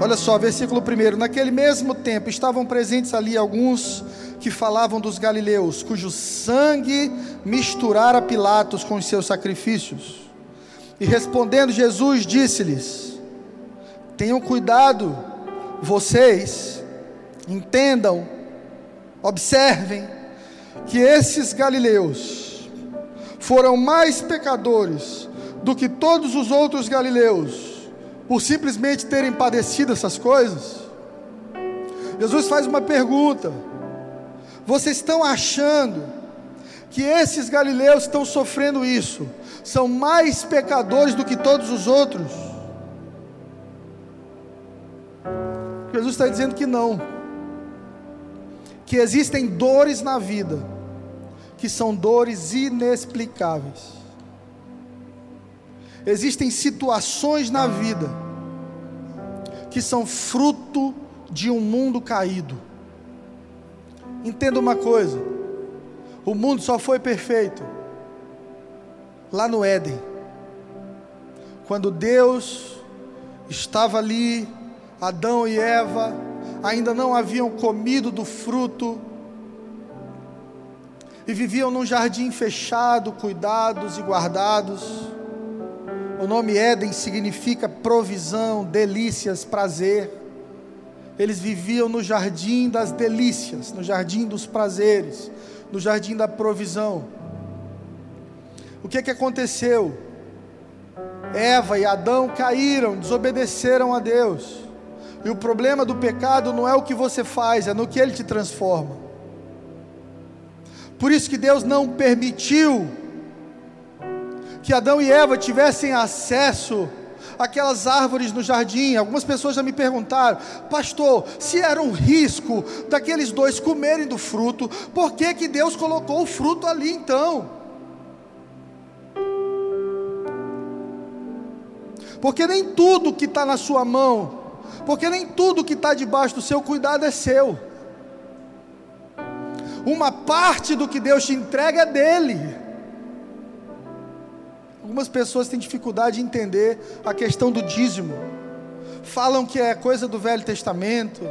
[SPEAKER 1] Olha só, versículo 1: Naquele mesmo tempo estavam presentes ali alguns que falavam dos galileus, cujo sangue misturara Pilatos com os seus sacrifícios. E respondendo Jesus, disse-lhes: Tenham cuidado, vocês, entendam, observem, que esses galileus foram mais pecadores do que todos os outros galileus por simplesmente terem padecido essas coisas? Jesus faz uma pergunta: vocês estão achando que esses galileus estão sofrendo isso? São mais pecadores do que todos os outros? Jesus está dizendo que não, que existem dores na vida, que são dores inexplicáveis. Existem situações na vida que são fruto de um mundo caído. Entenda uma coisa: o mundo só foi perfeito lá no Éden, quando Deus estava ali, Adão e Eva ainda não haviam comido do fruto e viviam num jardim fechado, cuidados e guardados. O nome Éden significa provisão, delícias, prazer. Eles viviam no jardim das delícias, no jardim dos prazeres, no jardim da provisão. O que, que aconteceu? Eva e Adão caíram, desobedeceram a Deus. E o problema do pecado não é o que você faz, é no que ele te transforma. Por isso que Deus não permitiu que Adão e Eva tivessem acesso àquelas árvores no jardim. Algumas pessoas já me perguntaram, pastor, se era um risco daqueles dois comerem do fruto, por que, que Deus colocou o fruto ali então? Porque nem tudo que está na sua mão, porque nem tudo que está debaixo do seu cuidado é seu. Uma parte do que Deus te entrega é dele. Algumas pessoas têm dificuldade de entender a questão do dízimo. Falam que é coisa do Velho Testamento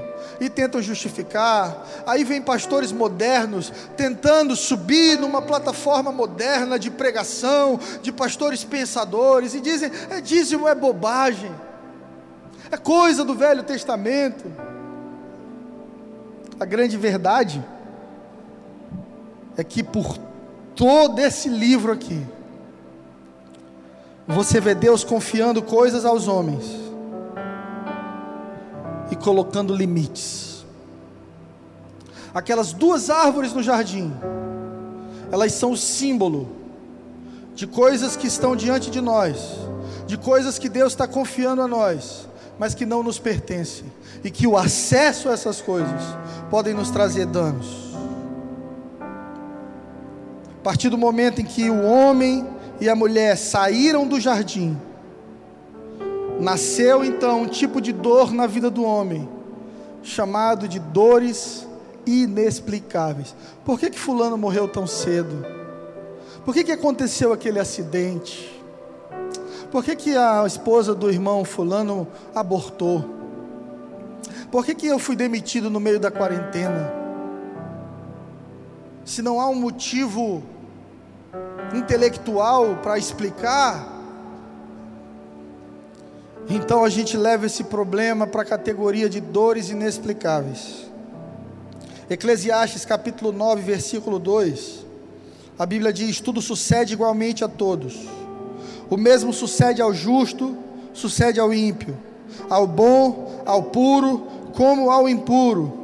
[SPEAKER 1] e tentam justificar. Aí vem pastores modernos tentando subir numa plataforma moderna de pregação, de pastores pensadores e dizem: é dízimo é bobagem. É coisa do Velho Testamento. A grande verdade é que por todo esse livro aqui, você vê Deus confiando coisas aos homens e colocando limites. Aquelas duas árvores no jardim, elas são o símbolo de coisas que estão diante de nós, de coisas que Deus está confiando a nós, mas que não nos pertencem, e que o acesso a essas coisas podem nos trazer danos. A partir do momento em que o homem e a mulher saíram do jardim, nasceu então um tipo de dor na vida do homem, chamado de dores inexplicáveis. Por que, que fulano morreu tão cedo? Por que, que aconteceu aquele acidente? Por que, que a esposa do irmão fulano abortou? Por que, que eu fui demitido no meio da quarentena? Se não há um motivo intelectual para explicar, então a gente leva esse problema para a categoria de dores inexplicáveis. Eclesiastes capítulo 9, versículo 2. A Bíblia diz: Tudo sucede igualmente a todos. O mesmo sucede ao justo, sucede ao ímpio, ao bom, ao puro, como ao impuro.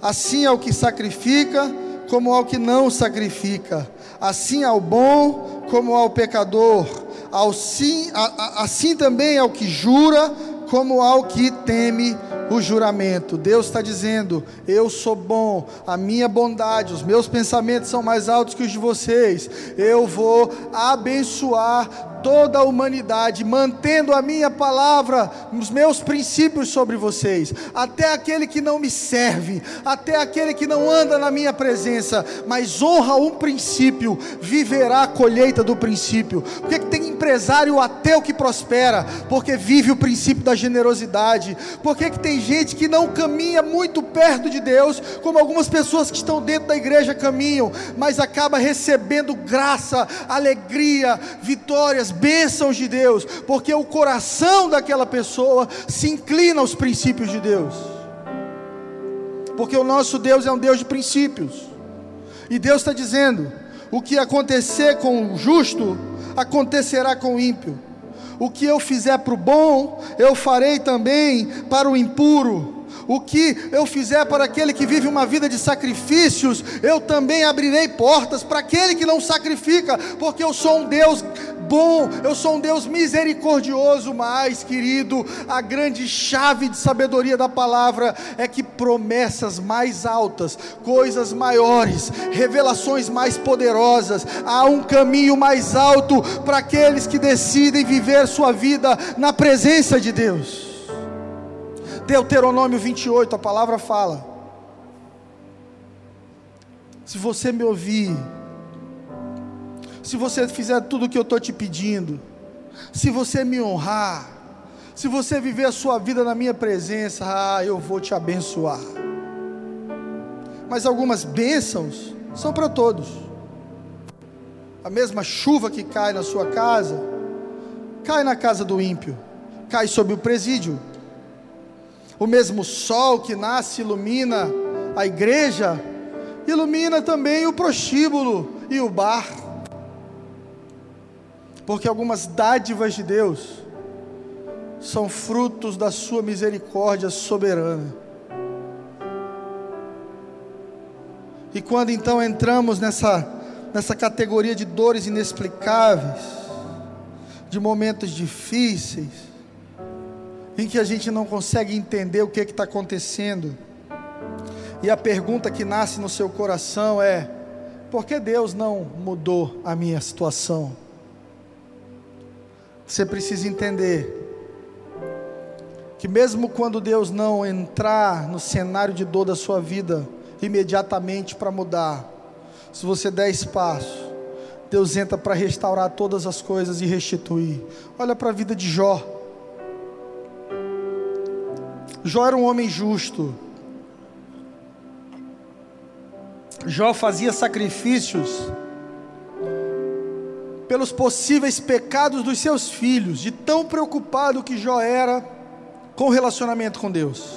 [SPEAKER 1] Assim ao que sacrifica, como ao que não sacrifica. Assim ao bom, como ao pecador. Assim, assim também ao que jura, como ao que teme o juramento. Deus está dizendo: Eu sou bom, a minha bondade, os meus pensamentos são mais altos que os de vocês. Eu vou abençoar toda a humanidade, mantendo a minha palavra, os meus princípios sobre vocês, até aquele que não me serve, até aquele que não anda na minha presença, mas honra um princípio, viverá a colheita do princípio. Por que, tem empresário ateu que prospera? Porque vive o princípio da generosidade. Por que tem gente que não caminha muito perto de Deus, como algumas pessoas que estão dentro da igreja caminham, mas acaba recebendo graça, alegria, vitórias, as bênçãos de Deus, porque o coração daquela pessoa se inclina aos princípios de Deus. Porque o nosso Deus é um Deus de princípios. E Deus está dizendo: o que acontecer com o justo, acontecerá com o ímpio. O que eu fizer para o bom, eu farei também para o impuro. O que eu fizer para aquele que vive uma vida de sacrifícios, eu também abrirei portas para aquele que não sacrifica, porque eu sou um Deus bom, eu sou um Deus misericordioso, mas, querido, a grande chave de sabedoria da palavra é que promessas mais altas, coisas maiores, revelações mais poderosas, há um caminho mais alto para aqueles que decidem viver sua vida na presença de Deus. Deuteronômio 28, a palavra fala: Se você me ouvir, se você fizer tudo o que eu estou te pedindo, se você me honrar, se você viver a sua vida na minha presença, ah, eu vou te abençoar. Mas algumas bênçãos são para todos. A mesma chuva que cai na sua casa, cai na casa do ímpio, cai sobre o presídio. O mesmo sol que nasce ilumina a igreja, ilumina também o prostíbulo e o bar porque algumas dádivas de Deus são frutos da Sua misericórdia soberana. E quando então entramos nessa, nessa categoria de dores inexplicáveis, de momentos difíceis, em que a gente não consegue entender o que está acontecendo, e a pergunta que nasce no seu coração é: por que Deus não mudou a minha situação? Você precisa entender que mesmo quando Deus não entrar no cenário de dor da sua vida imediatamente para mudar, se você der espaço, Deus entra para restaurar todas as coisas e restituir. Olha para a vida de Jó. Jó era um homem justo. Jó fazia sacrifícios pelos possíveis pecados dos seus filhos, de tão preocupado que Jó era com o relacionamento com Deus.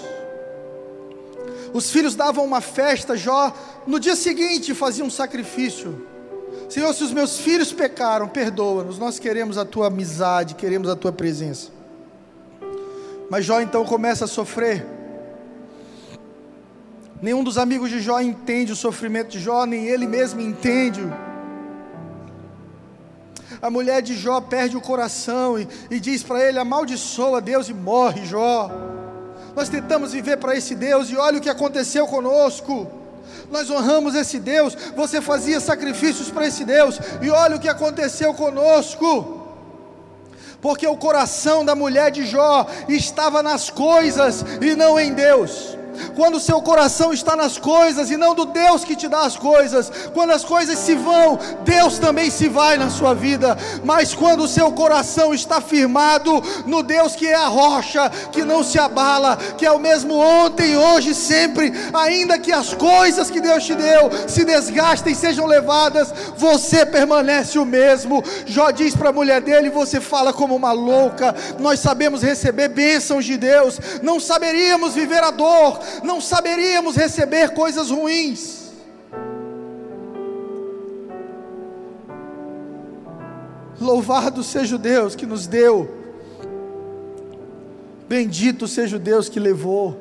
[SPEAKER 1] Os filhos davam uma festa, Jó, no dia seguinte fazia um sacrifício. Senhor, se os meus filhos pecaram, perdoa-nos, nós queremos a tua amizade, queremos a tua presença. Mas Jó então começa a sofrer, Nenhum dos amigos de Jó entende o sofrimento de Jó, nem ele mesmo entende. A mulher de Jó perde o coração e, e diz para ele: amaldiçoa Deus e morre, Jó. Nós tentamos viver para esse Deus e olha o que aconteceu conosco. Nós honramos esse Deus, você fazia sacrifícios para esse Deus, e olha o que aconteceu conosco porque o coração da mulher de Jó estava nas coisas e não em Deus quando o seu coração está nas coisas e não do Deus que te dá as coisas, quando as coisas se vão, Deus também se vai na sua vida, mas quando o seu coração está firmado no Deus que é a rocha, que não se abala, que é o mesmo ontem, hoje, sempre, ainda que as coisas que Deus te deu se desgastem, sejam levadas, você permanece o mesmo. Jó diz para a mulher dele: Você fala como uma louca, nós sabemos receber bênçãos de Deus, não saberíamos viver a dor, não saberíamos receber coisas ruins. Louvado seja o Deus que nos deu, bendito seja o Deus que levou,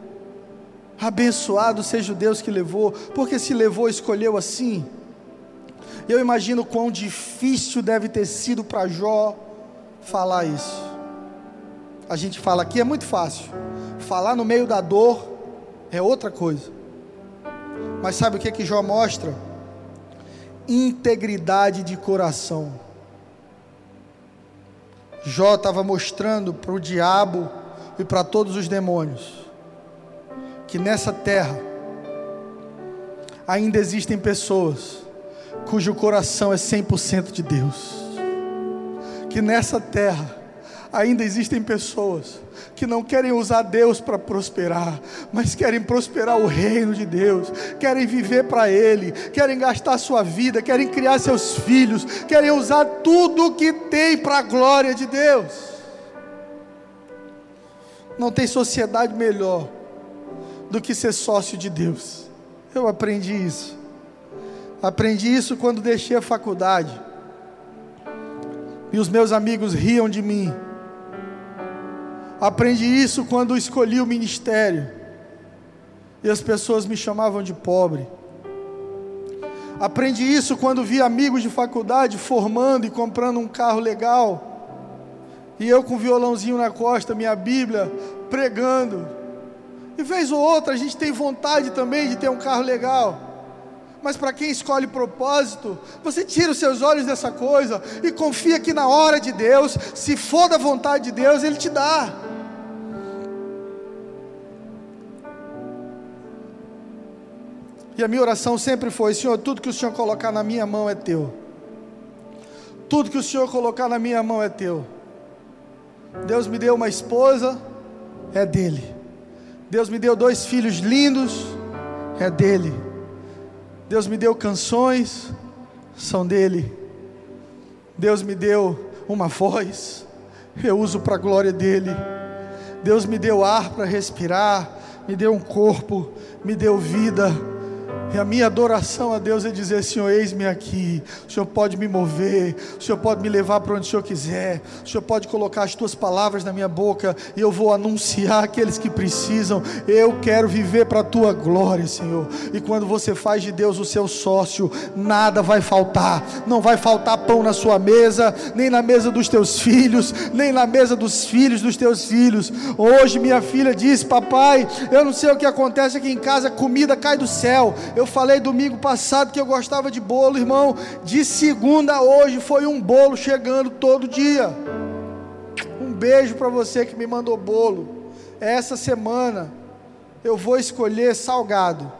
[SPEAKER 1] abençoado seja o Deus que levou, porque se levou, escolheu assim. Eu imagino quão difícil deve ter sido para Jó falar isso. A gente fala aqui é muito fácil, falar no meio da dor é outra coisa. Mas sabe o que que Jó mostra? Integridade de coração. Jó estava mostrando para o diabo e para todos os demônios que nessa terra ainda existem pessoas cujo coração é 100% de Deus. Que nessa terra ainda existem pessoas que não querem usar Deus para prosperar, mas querem prosperar o reino de Deus, querem viver para Ele, querem gastar sua vida, querem criar seus filhos, querem usar tudo o que tem para a glória de Deus. Não tem sociedade melhor do que ser sócio de Deus. Eu aprendi isso. Aprendi isso quando deixei a faculdade. E os meus amigos riam de mim Aprendi isso quando escolhi o ministério. E as pessoas me chamavam de pobre. Aprendi isso quando vi amigos de faculdade formando e comprando um carro legal. E eu com violãozinho na costa, minha Bíblia, pregando. E vez ou outra a gente tem vontade também de ter um carro legal. Mas para quem escolhe propósito, você tira os seus olhos dessa coisa e confia que na hora de Deus, se for da vontade de Deus, Ele te dá. E a minha oração sempre foi: Senhor, tudo que o Senhor colocar na minha mão é teu. Tudo que o Senhor colocar na minha mão é teu. Deus me deu uma esposa, é dele. Deus me deu dois filhos lindos, é dele. Deus me deu canções, são dele. Deus me deu uma voz, eu uso para a glória dele. Deus me deu ar para respirar, me deu um corpo, me deu vida e a minha adoração a Deus é dizer: Senhor, eis-me aqui. O Senhor pode me mover. O Senhor pode me levar para onde o Senhor quiser. O Senhor pode colocar as tuas palavras na minha boca. E eu vou anunciar aqueles que precisam. Eu quero viver para a tua glória, Senhor. E quando você faz de Deus o seu sócio, nada vai faltar. Não vai faltar pão na sua mesa, nem na mesa dos teus filhos, nem na mesa dos filhos dos teus filhos. Hoje minha filha disse: Papai, eu não sei o que acontece aqui em casa, comida cai do céu. Falei domingo passado que eu gostava de bolo, irmão. De segunda a hoje foi um bolo chegando todo dia. Um beijo para você que me mandou bolo. Essa semana eu vou escolher salgado.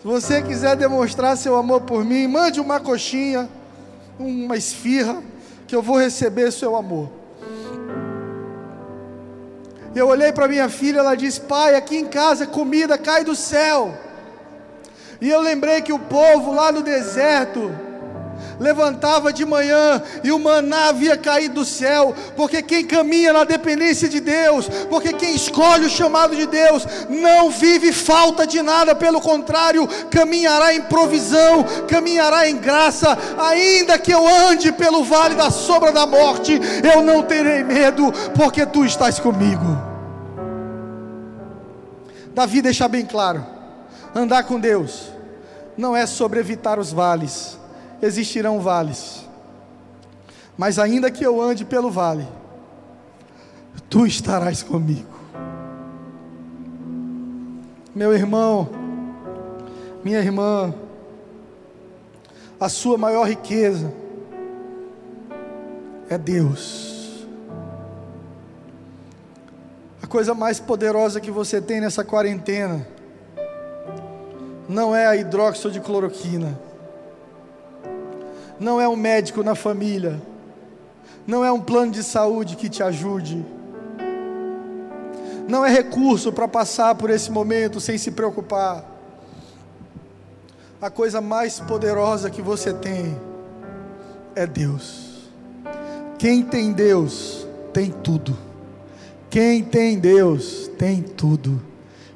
[SPEAKER 1] Se você quiser demonstrar seu amor por mim, mande uma coxinha, uma esfirra, que eu vou receber seu amor. Eu olhei para minha filha, ela disse: Pai, aqui em casa comida cai do céu. E eu lembrei que o povo lá no deserto levantava de manhã e o maná havia caído do céu, porque quem caminha na dependência de Deus, porque quem escolhe o chamado de Deus, não vive falta de nada, pelo contrário, caminhará em provisão, caminhará em graça, ainda que eu ande pelo vale da sombra da morte, eu não terei medo, porque tu estás comigo. Davi deixa bem claro: andar com Deus não é sobre evitar os vales, existirão vales, mas ainda que eu ande pelo vale, tu estarás comigo. Meu irmão, minha irmã, a sua maior riqueza é Deus. A coisa mais poderosa que você tem nessa quarentena não é a hidróxido de cloroquina, não é um médico na família, não é um plano de saúde que te ajude, não é recurso para passar por esse momento sem se preocupar. A coisa mais poderosa que você tem é Deus. Quem tem Deus tem tudo. Quem tem Deus tem tudo.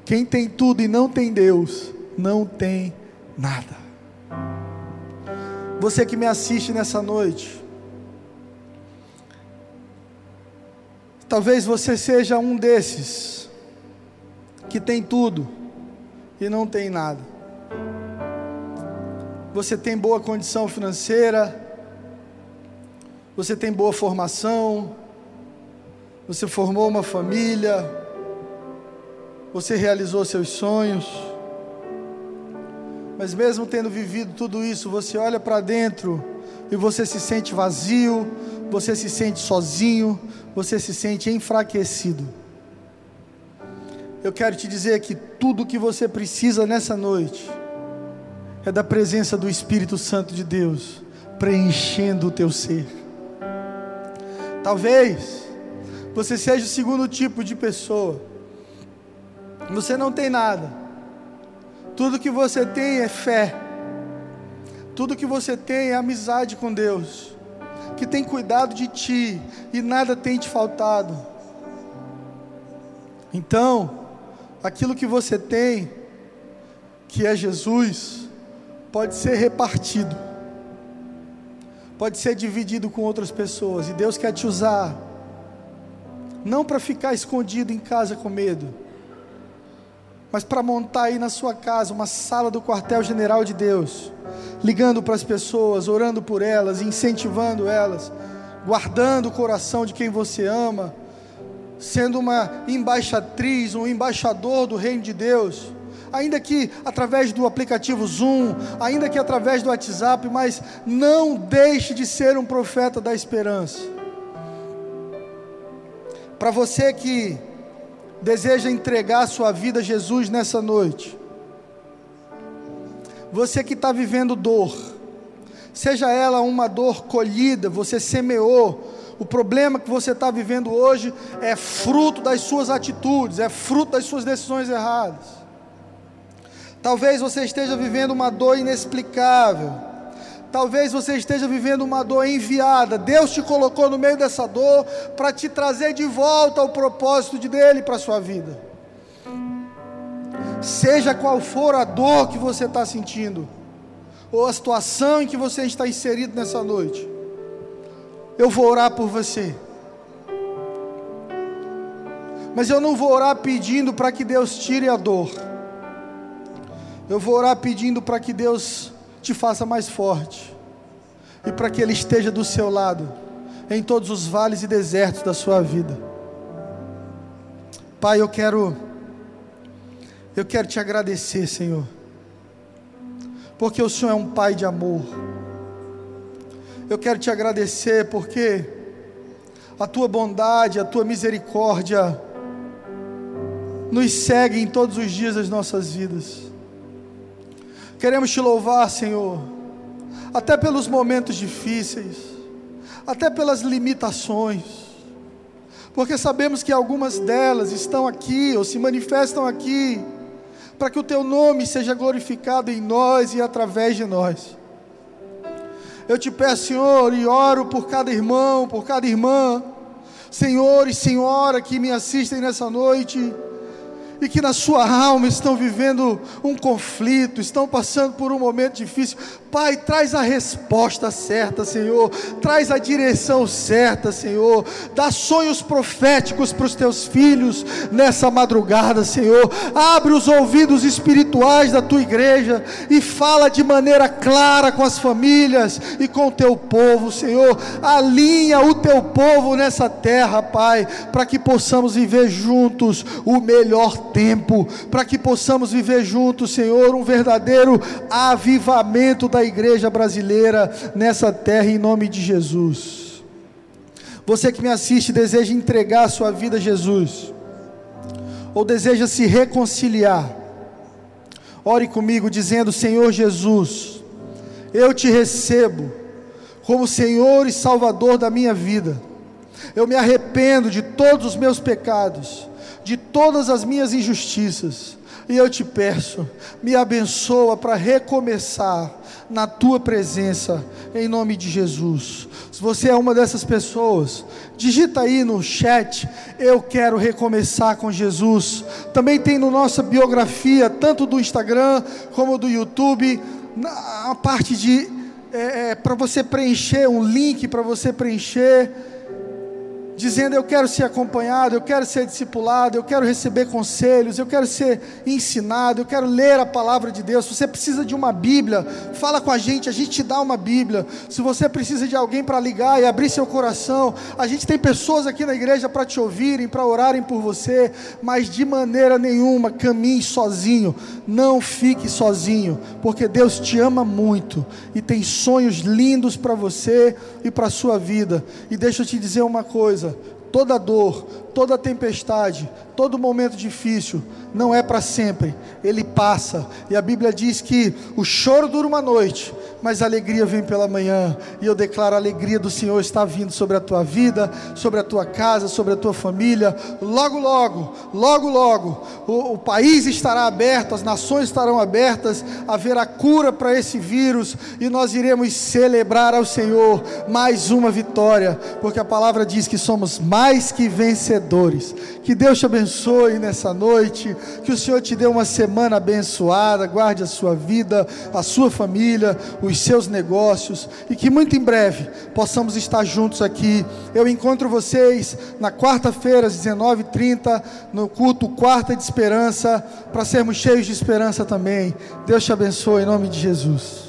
[SPEAKER 1] Quem tem tudo e não tem Deus não tem nada. Você que me assiste nessa noite, talvez você seja um desses que tem tudo e não tem nada. Você tem boa condição financeira, você tem boa formação, você formou uma família, você realizou seus sonhos mas mesmo tendo vivido tudo isso, você olha para dentro e você se sente vazio, você se sente sozinho, você se sente enfraquecido. Eu quero te dizer que tudo o que você precisa nessa noite é da presença do Espírito Santo de Deus preenchendo o teu ser. Talvez você seja o segundo tipo de pessoa. Você não tem nada tudo que você tem é fé. Tudo que você tem é amizade com Deus, que tem cuidado de ti e nada tem te faltado. Então, aquilo que você tem, que é Jesus, pode ser repartido, pode ser dividido com outras pessoas, e Deus quer te usar, não para ficar escondido em casa com medo mas para montar aí na sua casa uma sala do quartel-general de Deus, ligando para as pessoas, orando por elas, incentivando elas, guardando o coração de quem você ama, sendo uma embaixatriz, um embaixador do reino de Deus, ainda que através do aplicativo Zoom, ainda que através do WhatsApp, mas não deixe de ser um profeta da esperança. Para você que deseja entregar sua vida a Jesus nessa noite, você que está vivendo dor, seja ela uma dor colhida, você semeou, o problema que você está vivendo hoje é fruto das suas atitudes, é fruto das suas decisões erradas. Talvez você esteja vivendo uma dor inexplicável, Talvez você esteja vivendo uma dor enviada. Deus te colocou no meio dessa dor para te trazer de volta ao propósito de dele para a sua vida. Seja qual for a dor que você está sentindo, ou a situação em que você está inserido nessa noite, eu vou orar por você. Mas eu não vou orar pedindo para que Deus tire a dor. Eu vou orar pedindo para que Deus te faça mais forte e para que Ele esteja do seu lado em todos os vales e desertos da sua vida. Pai, eu quero, eu quero te agradecer, Senhor, porque o Senhor é um Pai de amor. Eu quero te agradecer porque a tua bondade, a tua misericórdia nos segue em todos os dias das nossas vidas. Queremos te louvar, Senhor, até pelos momentos difíceis, até pelas limitações, porque sabemos que algumas delas estão aqui ou se manifestam aqui, para que o Teu nome seja glorificado em nós e através de nós. Eu te peço, Senhor, e oro por cada irmão, por cada irmã, Senhor e Senhora que me assistem nessa noite e que na sua alma estão vivendo um conflito, estão passando por um momento difícil. Pai, traz a resposta certa, Senhor, traz a direção certa, Senhor, dá sonhos proféticos para os teus filhos nessa madrugada, Senhor, abre os ouvidos espirituais da tua igreja e fala de maneira clara com as famílias e com o teu povo, Senhor, alinha o teu povo nessa terra, Pai, para que possamos viver juntos o melhor tempo, para que possamos viver juntos, Senhor, um verdadeiro avivamento da igreja brasileira nessa terra, em nome de Jesus. Você que me assiste deseja entregar a sua vida a Jesus, ou deseja se reconciliar, ore comigo dizendo: Senhor Jesus, eu te recebo como Senhor e Salvador da minha vida. Eu me arrependo de todos os meus pecados, de todas as minhas injustiças, e eu te peço, me abençoa para recomeçar na tua presença, em nome de Jesus. Se você é uma dessas pessoas, digita aí no chat, eu quero recomeçar com Jesus. Também tem no nossa biografia, tanto do Instagram como do YouTube, a parte de é, é, para você preencher um link para você preencher dizendo: Eu quero ser acompanhado, eu quero ser discipulado, eu quero receber conselhos, eu quero ser ensinado, eu quero ler a palavra de Deus. Se você precisa de uma Bíblia, fala com a gente, a gente te dá uma Bíblia. Se você precisa de alguém para ligar e abrir seu coração, a gente tem pessoas aqui na igreja para te ouvirem, para orarem por você, mas de maneira nenhuma caminhe sozinho, não fique sozinho, porque Deus te ama muito e tem sonhos lindos para você e para a sua vida. E deixa eu te dizer uma coisa toda dor, toda tempestade, todo momento difícil não é para sempre, ele passa. E a Bíblia diz que o choro dura uma noite, mas a alegria vem pela manhã. E eu declaro a alegria do Senhor está vindo sobre a tua vida, sobre a tua casa, sobre a tua família. Logo, logo, logo, logo, o, o país estará aberto, as nações estarão abertas, haverá cura para esse vírus e nós iremos celebrar ao Senhor mais uma vitória, porque a palavra diz que somos mais que vencedores. Que Deus te abençoe nessa noite, que o Senhor te dê uma semana abençoada, guarde a sua vida, a sua família, os seus negócios e que muito em breve possamos estar juntos aqui. Eu encontro vocês na quarta-feira às 19h30 no culto Quarta de Esperança, para sermos cheios de esperança também. Deus te abençoe em nome de Jesus.